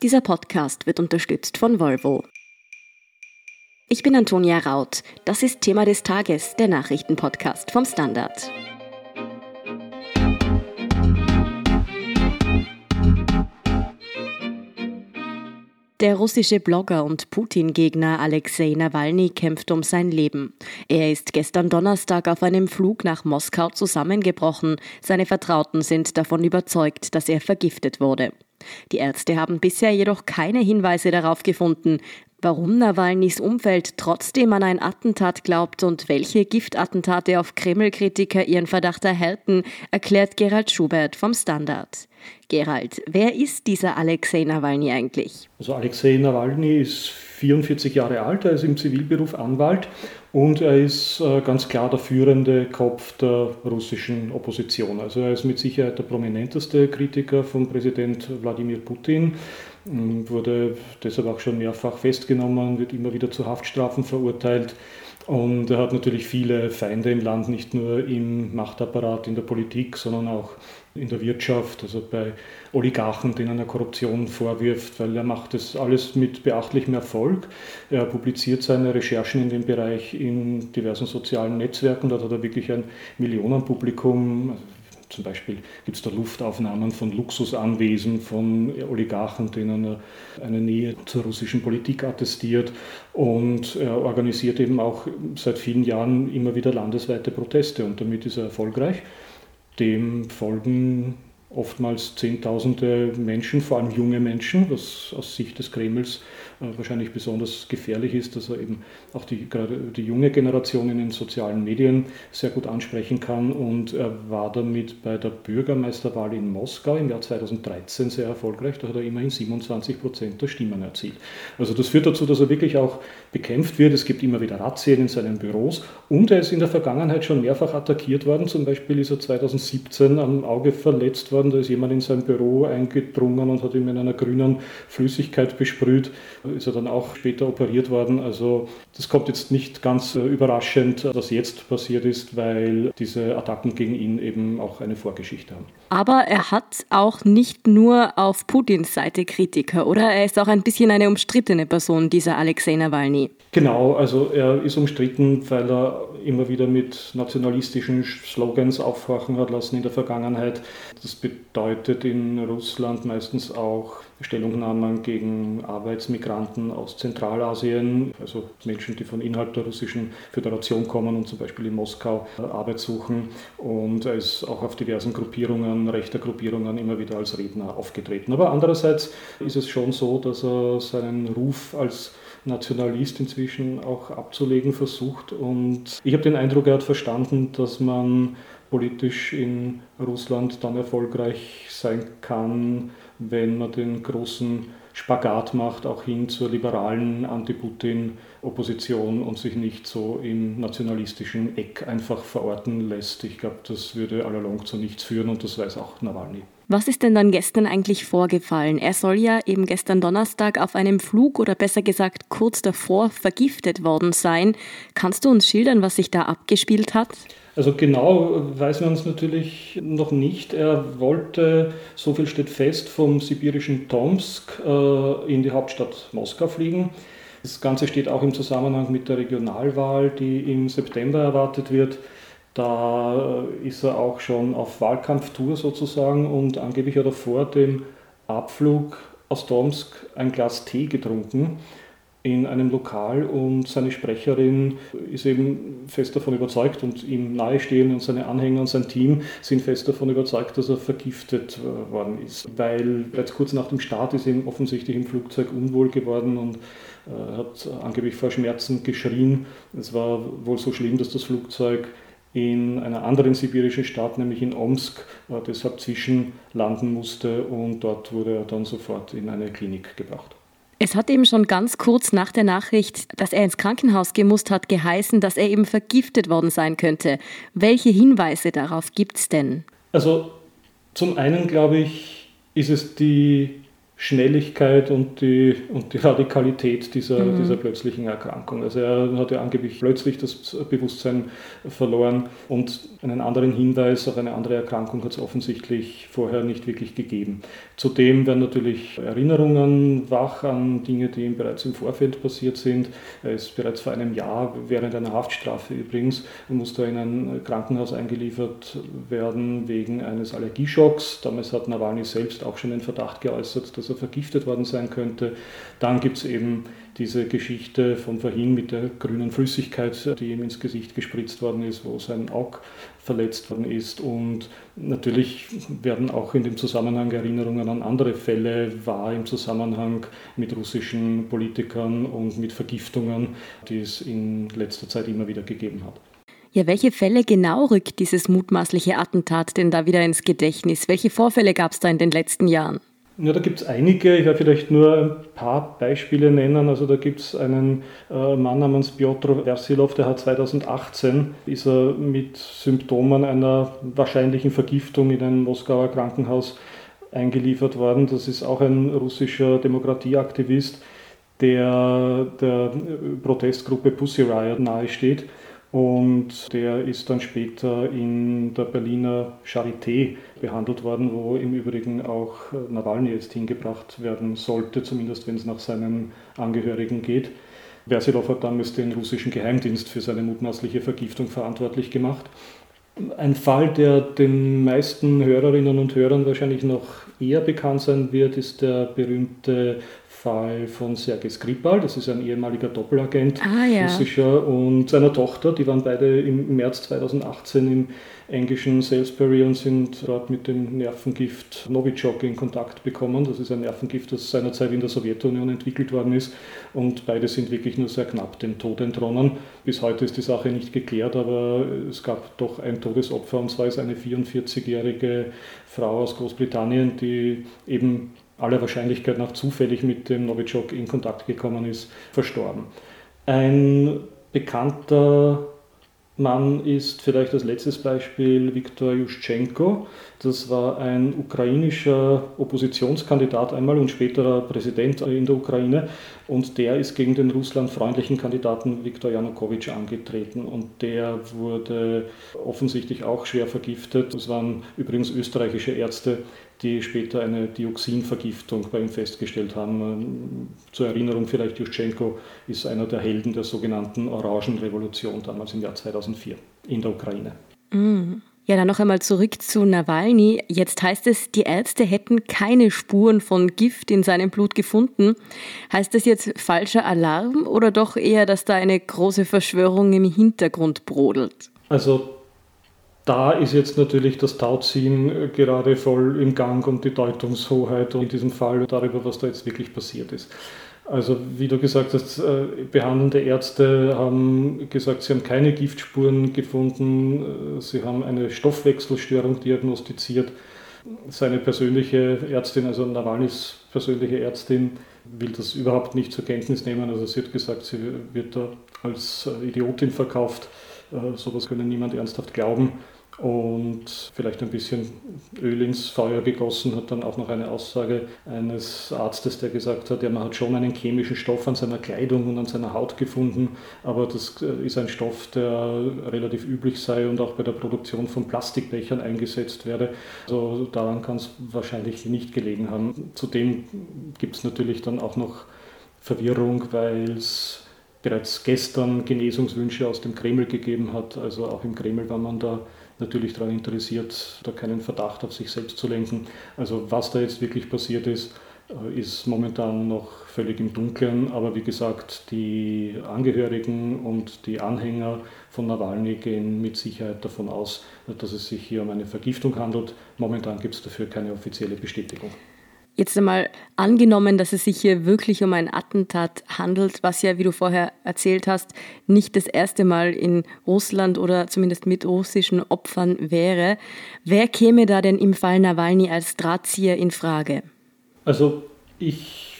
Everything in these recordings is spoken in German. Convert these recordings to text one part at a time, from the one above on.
Dieser Podcast wird unterstützt von Volvo. Ich bin Antonia Raut. Das ist Thema des Tages, der Nachrichtenpodcast vom Standard. Der russische Blogger und Putin-Gegner Alexei Nawalny kämpft um sein Leben. Er ist gestern Donnerstag auf einem Flug nach Moskau zusammengebrochen. Seine Vertrauten sind davon überzeugt, dass er vergiftet wurde. Die Ärzte haben bisher jedoch keine Hinweise darauf gefunden, warum Nawalnys Umfeld trotzdem an ein Attentat glaubt und welche Giftattentate auf Kreml-Kritiker ihren Verdacht erhärten, erklärt Gerald Schubert vom Standard. Gerald, wer ist dieser Alexei Nawalny eigentlich? Also Alexei Nawalny ist 44 Jahre alt, er ist im Zivilberuf Anwalt und er ist äh, ganz klar der führende Kopf der russischen Opposition. Also er ist mit Sicherheit der prominenteste Kritiker von Präsident Wladimir Putin, wurde deshalb auch schon mehrfach festgenommen, wird immer wieder zu Haftstrafen verurteilt. Und er hat natürlich viele Feinde im Land, nicht nur im Machtapparat, in der Politik, sondern auch in der Wirtschaft, also bei Oligarchen, denen er Korruption vorwirft, weil er macht das alles mit beachtlichem Erfolg. Er publiziert seine Recherchen in dem Bereich in diversen sozialen Netzwerken. Dort hat er wirklich ein Millionenpublikum. Zum Beispiel gibt es da Luftaufnahmen von Luxusanwesen, von Oligarchen, denen er eine Nähe zur russischen Politik attestiert. Und er organisiert eben auch seit vielen Jahren immer wieder landesweite Proteste und damit ist er erfolgreich. Dem folgen oftmals Zehntausende Menschen, vor allem junge Menschen, was aus Sicht des Kremls äh, wahrscheinlich besonders gefährlich ist, dass er eben auch die, gerade die junge Generation in den sozialen Medien sehr gut ansprechen kann. Und er war damit bei der Bürgermeisterwahl in Moskau im Jahr 2013 sehr erfolgreich. Da hat er immerhin 27 Prozent der Stimmen erzielt. Also das führt dazu, dass er wirklich auch bekämpft wird. Es gibt immer wieder Razzien in seinen Büros und er ist in der Vergangenheit schon mehrfach attackiert worden. Zum Beispiel ist er 2017 am Auge verletzt worden. Da ist jemand in sein Büro eingedrungen und hat ihm in einer grünen Flüssigkeit besprüht. Ist er dann auch später operiert worden. Also das kommt jetzt nicht ganz äh, überraschend, was jetzt passiert ist, weil diese Attacken gegen ihn eben auch eine Vorgeschichte haben. Aber er hat auch nicht nur auf Putins Seite Kritiker, oder? Er ist auch ein bisschen eine umstrittene Person, dieser Alexei Nawalny. Genau, also er ist umstritten, weil er immer wieder mit nationalistischen Slogans aufhorchen hat lassen in der Vergangenheit. Das bedeutet in Russland meistens auch Stellungnahmen gegen Arbeitsmigranten aus Zentralasien, also Menschen, die von innerhalb der Russischen Föderation kommen und zum Beispiel in Moskau Arbeit suchen. Und er ist auch auf diversen Gruppierungen, rechter Gruppierungen immer wieder als Redner aufgetreten. Aber andererseits ist es schon so, dass er seinen Ruf als Nationalist inzwischen auch abzulegen versucht. Und ich habe den Eindruck, er hat verstanden, dass man politisch in Russland dann erfolgreich sein kann, wenn man den großen Spagat macht, auch hin zur liberalen Anti-Putin-Opposition und sich nicht so im nationalistischen Eck einfach verorten lässt. Ich glaube, das würde allalong zu nichts führen und das weiß auch Nawalny. Was ist denn dann gestern eigentlich vorgefallen? Er soll ja eben gestern Donnerstag auf einem Flug oder besser gesagt kurz davor vergiftet worden sein. Kannst du uns schildern, was sich da abgespielt hat? Also genau weiß man es natürlich noch nicht. Er wollte, so viel steht fest, vom sibirischen Tomsk äh, in die Hauptstadt Moskau fliegen. Das Ganze steht auch im Zusammenhang mit der Regionalwahl, die im September erwartet wird. Da ist er auch schon auf Wahlkampftour sozusagen und angeblich hat er vor dem Abflug aus Tomsk ein Glas Tee getrunken in einem Lokal und seine Sprecherin ist eben fest davon überzeugt und ihm nahestehen und seine Anhänger und sein Team sind fest davon überzeugt, dass er vergiftet worden ist. Weil bereits kurz nach dem Start ist ihm offensichtlich im Flugzeug unwohl geworden und äh, hat angeblich vor Schmerzen geschrien. Es war wohl so schlimm, dass das Flugzeug in einer anderen sibirischen Stadt, nämlich in Omsk, äh, deshalb zwischenlanden musste und dort wurde er dann sofort in eine Klinik gebracht. Es hat eben schon ganz kurz nach der Nachricht, dass er ins Krankenhaus gemusst hat, geheißen, dass er eben vergiftet worden sein könnte. Welche Hinweise darauf gibt es denn? Also zum einen glaube ich, ist es die Schnelligkeit und die, und die Radikalität dieser, mhm. dieser plötzlichen Erkrankung. Also er hat ja angeblich plötzlich das Bewusstsein verloren und einen anderen Hinweis auf eine andere Erkrankung hat es offensichtlich vorher nicht wirklich gegeben. Zudem werden natürlich Erinnerungen wach an Dinge, die ihm bereits im Vorfeld passiert sind. Er ist bereits vor einem Jahr, während einer Haftstrafe übrigens, musste in ein Krankenhaus eingeliefert werden wegen eines Allergieschocks. Damals hat Nawalny selbst auch schon den Verdacht geäußert, dass er vergiftet worden sein könnte. Dann gibt es eben diese Geschichte von vorhin mit der grünen Flüssigkeit, die ihm ins Gesicht gespritzt worden ist, wo sein Auge verletzt worden ist. Und natürlich werden auch in dem Zusammenhang Erinnerungen an andere Fälle wahr im Zusammenhang mit russischen Politikern und mit Vergiftungen, die es in letzter Zeit immer wieder gegeben hat. Ja, welche Fälle genau rückt dieses mutmaßliche Attentat denn da wieder ins Gedächtnis? Welche Vorfälle gab es da in den letzten Jahren? Ja, da gibt es einige. Ich werde vielleicht nur ein paar Beispiele nennen. Also da gibt es einen äh, Mann namens Piotr Versilov, der hat 2018 ist er mit Symptomen einer wahrscheinlichen Vergiftung in ein Moskauer Krankenhaus eingeliefert worden. Das ist auch ein russischer Demokratieaktivist, der der Protestgruppe Pussy Riot nahesteht. Und der ist dann später in der Berliner Charité behandelt worden, wo im Übrigen auch Nawalny jetzt hingebracht werden sollte, zumindest wenn es nach seinen Angehörigen geht. Versilov hat damals den russischen Geheimdienst für seine mutmaßliche Vergiftung verantwortlich gemacht. Ein Fall, der den meisten Hörerinnen und Hörern wahrscheinlich noch eher bekannt sein wird, ist der berühmte Fall von Sergei Skripal, das ist ein ehemaliger Doppelagent, ah, ja. russischer, und seiner Tochter, die waren beide im März 2018 im englischen Salisbury und sind dort mit dem Nervengift Novichok in Kontakt bekommen. Das ist ein Nervengift, das seinerzeit in der Sowjetunion entwickelt worden ist und beide sind wirklich nur sehr knapp dem Tod entronnen. Bis heute ist die Sache nicht geklärt, aber es gab doch ein Todesopfer und zwar ist eine 44-jährige Frau aus Großbritannien, die eben aller Wahrscheinlichkeit nach zufällig mit dem Novichok in Kontakt gekommen ist, verstorben. Ein bekannter Mann ist vielleicht als letztes Beispiel Viktor Juschenko. Das war ein ukrainischer Oppositionskandidat einmal und späterer Präsident in der Ukraine. Und der ist gegen den russlandfreundlichen Kandidaten Viktor Janukowitsch angetreten. Und der wurde offensichtlich auch schwer vergiftet. Das waren übrigens österreichische Ärzte, die später eine Dioxinvergiftung bei ihm festgestellt haben. Zur Erinnerung vielleicht, Juschenko ist einer der Helden der sogenannten Orangenrevolution damals im Jahr 2004 in der Ukraine. Mm. Ja, dann noch einmal zurück zu Nawalny. Jetzt heißt es, die Ärzte hätten keine Spuren von Gift in seinem Blut gefunden. Heißt das jetzt falscher Alarm oder doch eher, dass da eine große Verschwörung im Hintergrund brodelt? Also da ist jetzt natürlich das Tauziehen äh, gerade voll im Gang und die Deutungshoheit in diesem Fall darüber, was da jetzt wirklich passiert ist. Also wie du gesagt hast, äh, behandelnde Ärzte haben gesagt, sie haben keine Giftspuren gefunden, äh, sie haben eine Stoffwechselstörung diagnostiziert. Seine persönliche Ärztin, also Nawalnys persönliche Ärztin, will das überhaupt nicht zur Kenntnis nehmen. Also sie hat gesagt, sie wird da als Idiotin verkauft. Sowas können niemand ernsthaft glauben und vielleicht ein bisschen Öl ins Feuer gegossen, hat dann auch noch eine Aussage eines Arztes, der gesagt hat, ja, man hat schon einen chemischen Stoff an seiner Kleidung und an seiner Haut gefunden, aber das äh, ist ein Stoff, der relativ üblich sei und auch bei der Produktion von Plastikbechern eingesetzt werde. Also daran kann es wahrscheinlich nicht gelegen haben. Zudem gibt es natürlich dann auch noch Verwirrung, weil es bereits gestern Genesungswünsche aus dem Kreml gegeben hat. Also auch im Kreml war man da natürlich daran interessiert, da keinen Verdacht auf sich selbst zu lenken. Also was da jetzt wirklich passiert ist, äh, ist momentan noch völlig im Dunkeln. Aber wie gesagt, die Angehörigen und die Anhänger von Nawalny gehen mit Sicherheit davon aus, dass es sich hier um eine Vergiftung handelt. Momentan gibt es dafür keine offizielle Bestätigung. Jetzt einmal angenommen, dass es sich hier wirklich um ein Attentat handelt, was ja, wie du vorher erzählt hast, nicht das erste Mal in Russland oder zumindest mit russischen Opfern wäre. Wer käme da denn im Fall Nawalny als Drahtzieher in Frage? Also ich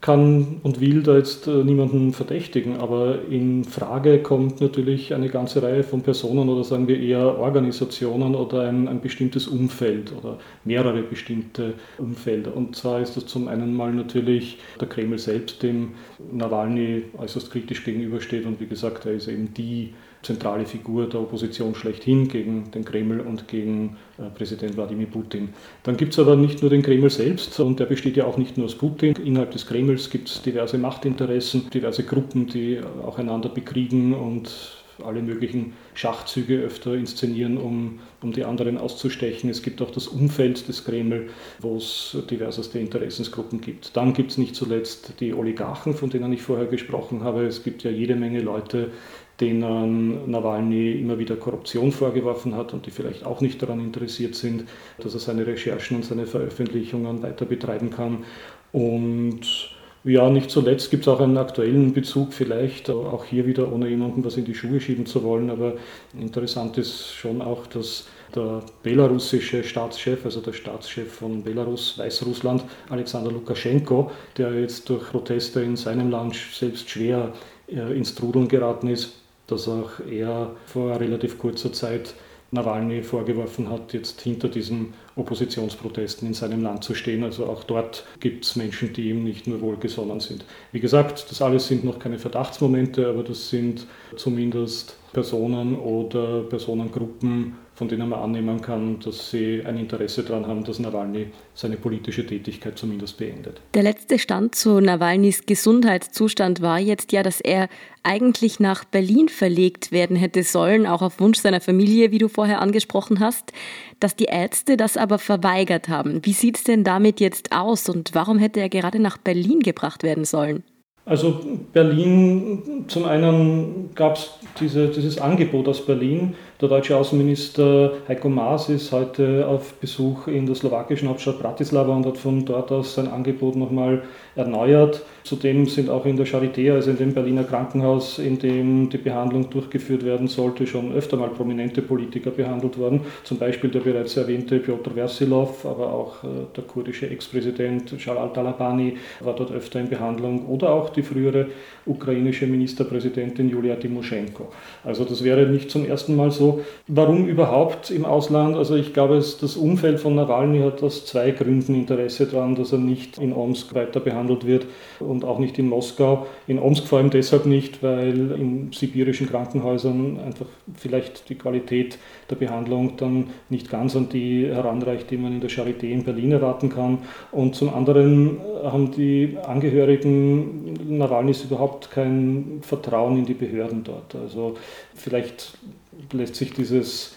kann und will da jetzt äh, niemanden verdächtigen, aber in Frage kommt natürlich eine ganze Reihe von Personen oder sagen wir eher Organisationen oder ein, ein bestimmtes Umfeld oder mehrere bestimmte Umfelder. Und zwar ist das zum einen mal natürlich der Kreml selbst, dem Nawalny äußerst kritisch gegenübersteht und wie gesagt, er ist eben die zentrale Figur der Opposition schlechthin gegen den Kreml und gegen äh, Präsident Wladimir Putin. Dann gibt es aber nicht nur den Kreml selbst und der besteht ja auch nicht nur aus Putin. Innerhalb des Kremls gibt es diverse Machtinteressen, diverse Gruppen, die auch einander bekriegen und alle möglichen Schachzüge öfter inszenieren, um, um die anderen auszustechen. Es gibt auch das Umfeld des Kreml, wo es diverseste Interessensgruppen gibt. Dann gibt es nicht zuletzt die Oligarchen, von denen ich vorher gesprochen habe. Es gibt ja jede Menge Leute, denen Nawalny immer wieder Korruption vorgeworfen hat und die vielleicht auch nicht daran interessiert sind, dass er seine Recherchen und seine Veröffentlichungen weiter betreiben kann. Und ja, nicht zuletzt gibt es auch einen aktuellen Bezug, vielleicht auch hier wieder, ohne jemandem was in die Schuhe schieben zu wollen, aber interessant ist schon auch, dass der belarussische Staatschef, also der Staatschef von Belarus, Weißrussland, Alexander Lukaschenko, der jetzt durch Proteste in seinem Land selbst schwer äh, ins Trudeln geraten ist, dass auch er vor relativ kurzer Zeit Nawalny vorgeworfen hat, jetzt hinter diesen Oppositionsprotesten in seinem Land zu stehen. Also auch dort gibt es Menschen, die ihm nicht nur wohlgesonnen sind. Wie gesagt, das alles sind noch keine Verdachtsmomente, aber das sind zumindest Personen oder Personengruppen, von denen man annehmen kann, dass sie ein Interesse daran haben, dass Nawalny seine politische Tätigkeit zumindest beendet. Der letzte Stand zu Nawalnys Gesundheitszustand war jetzt ja, dass er eigentlich nach Berlin verlegt werden hätte sollen, auch auf Wunsch seiner Familie, wie du vorher angesprochen hast, dass die Ärzte das aber verweigert haben. Wie sieht es denn damit jetzt aus und warum hätte er gerade nach Berlin gebracht werden sollen? Also Berlin, zum einen gab es diese, dieses Angebot aus Berlin. Der deutsche Außenminister Heiko Maas ist heute auf Besuch in der slowakischen Hauptstadt Bratislava und hat von dort aus sein Angebot nochmal erneuert. Zudem sind auch in der Charité, also in dem Berliner Krankenhaus, in dem die Behandlung durchgeführt werden sollte, schon öfter mal prominente Politiker behandelt worden. Zum Beispiel der bereits erwähnte Piotr Versilov, aber auch äh, der kurdische Ex-Präsident Jalal Talabani war dort öfter in Behandlung oder auch die frühere ukrainische Ministerpräsidentin Julia Timoschenko. Also das wäre nicht zum ersten Mal so. Warum überhaupt im Ausland? Also ich glaube, das Umfeld von Nawalny hat aus zwei Gründen Interesse daran, dass er nicht in Omsk weiter behandelt wird und auch nicht in Moskau. In Omsk vor allem deshalb nicht, weil in sibirischen Krankenhäusern einfach vielleicht die Qualität der Behandlung dann nicht ganz an die heranreicht, die man in der Charité in Berlin erwarten kann. Und zum anderen haben die Angehörigen Nawalnys überhaupt kein Vertrauen in die Behörden dort. Also vielleicht lässt sich dieses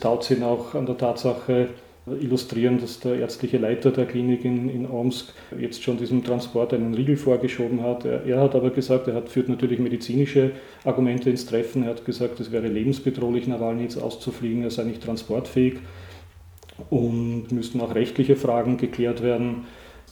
Tauziehen auch an der Tatsache illustrieren, dass der ärztliche Leiter der Klinik in, in Omsk jetzt schon diesem Transport einen Riegel vorgeschoben hat. Er, er, hat aber gesagt, er hat, führt natürlich medizinische Argumente ins Treffen. Er hat gesagt, es wäre lebensbedrohlich, Nawalny jetzt auszufliegen, er sei nicht transportfähig und müssten auch rechtliche Fragen geklärt werden.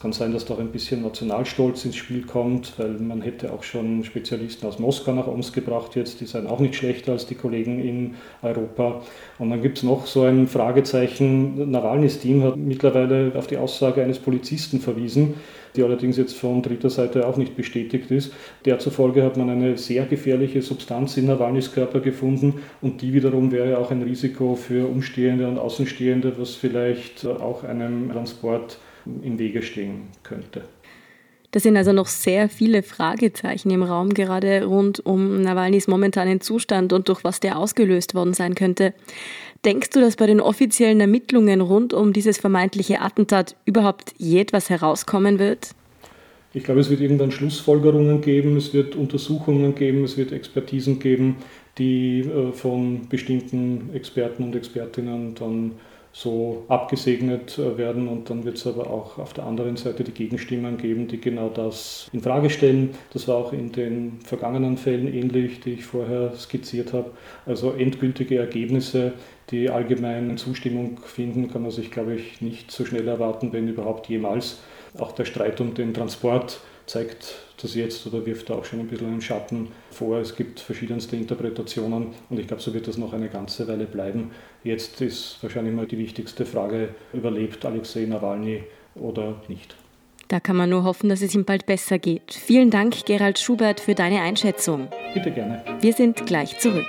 Kann sein, dass da ein bisschen Nationalstolz ins Spiel kommt, weil man hätte auch schon Spezialisten aus Moskau nach uns gebracht jetzt, die seien auch nicht schlechter als die Kollegen in Europa. Und dann gibt es noch so ein Fragezeichen. Nawalnys Team hat mittlerweile auf die Aussage eines Polizisten verwiesen, die allerdings jetzt von dritter Seite auch nicht bestätigt ist. Der zufolge hat man eine sehr gefährliche Substanz in Nawalnys Körper gefunden und die wiederum wäre auch ein Risiko für Umstehende und Außenstehende, was vielleicht auch einem Transport im Wege stehen könnte. Da sind also noch sehr viele Fragezeichen im Raum, gerade rund um Nawalnys momentanen Zustand und durch was der ausgelöst worden sein könnte. Denkst du, dass bei den offiziellen Ermittlungen rund um dieses vermeintliche Attentat überhaupt je etwas herauskommen wird? Ich glaube, es wird irgendwann Schlussfolgerungen geben, es wird Untersuchungen geben, es wird Expertisen geben, die äh, von bestimmten Experten und Expertinnen dann so abgesegnet äh, werden und dann wird es aber auch auf der anderen Seite die Gegenstimmen geben, die genau das in Frage stellen. Das war auch in den vergangenen Fällen ähnlich, die ich vorher skizziert habe. Also endgültige Ergebnisse, die allgemeine Zustimmung finden, kann man sich, glaube ich, nicht so schnell erwarten, wenn überhaupt jemals. Auch der Streit um den Transport zeigt das jetzt oder wirft da auch schon ein bisschen einen Schatten vor. Es gibt verschiedenste Interpretationen und ich glaube, so wird das noch eine ganze Weile bleiben. Jetzt ist wahrscheinlich mal die wichtigste Frage, überlebt Alexei Nawalny oder nicht? Da kann man nur hoffen, dass es ihm bald besser geht. Vielen Dank, Gerald Schubert, für deine Einschätzung. Bitte gerne. Wir sind gleich zurück.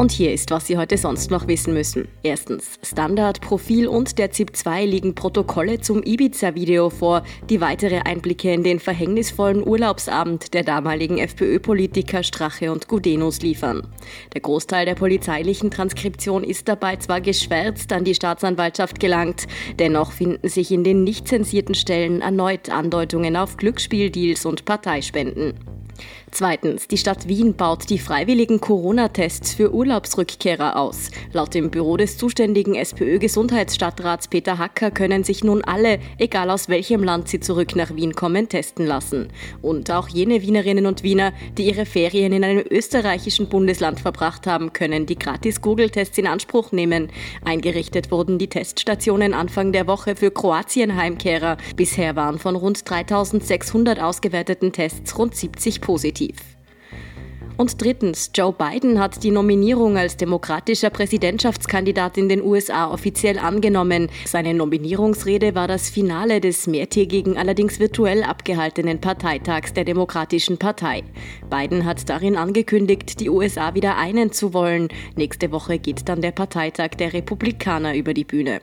Und hier ist, was Sie heute sonst noch wissen müssen. Erstens, Standard, Profil und der ZIP-2 liegen Protokolle zum Ibiza-Video vor, die weitere Einblicke in den verhängnisvollen Urlaubsabend der damaligen FPÖ-Politiker Strache und Gudenus liefern. Der Großteil der polizeilichen Transkription ist dabei zwar geschwärzt an die Staatsanwaltschaft gelangt, dennoch finden sich in den nicht zensierten Stellen erneut Andeutungen auf Glücksspieldeals und Parteispenden. Zweitens, die Stadt Wien baut die freiwilligen Corona-Tests für Urlaubsrückkehrer aus. Laut dem Büro des zuständigen SPÖ-Gesundheitsstadtrats Peter Hacker können sich nun alle, egal aus welchem Land sie zurück nach Wien kommen, testen lassen. Und auch jene Wienerinnen und Wiener, die ihre Ferien in einem österreichischen Bundesland verbracht haben, können die gratis Google-Tests in Anspruch nehmen. Eingerichtet wurden die Teststationen Anfang der Woche für Kroatien-Heimkehrer. Bisher waren von rund 3600 ausgewerteten Tests rund 70 positiv. Und drittens, Joe Biden hat die Nominierung als demokratischer Präsidentschaftskandidat in den USA offiziell angenommen. Seine Nominierungsrede war das Finale des mehrtägigen, allerdings virtuell abgehaltenen Parteitags der Demokratischen Partei. Biden hat darin angekündigt, die USA wieder einen zu wollen. Nächste Woche geht dann der Parteitag der Republikaner über die Bühne.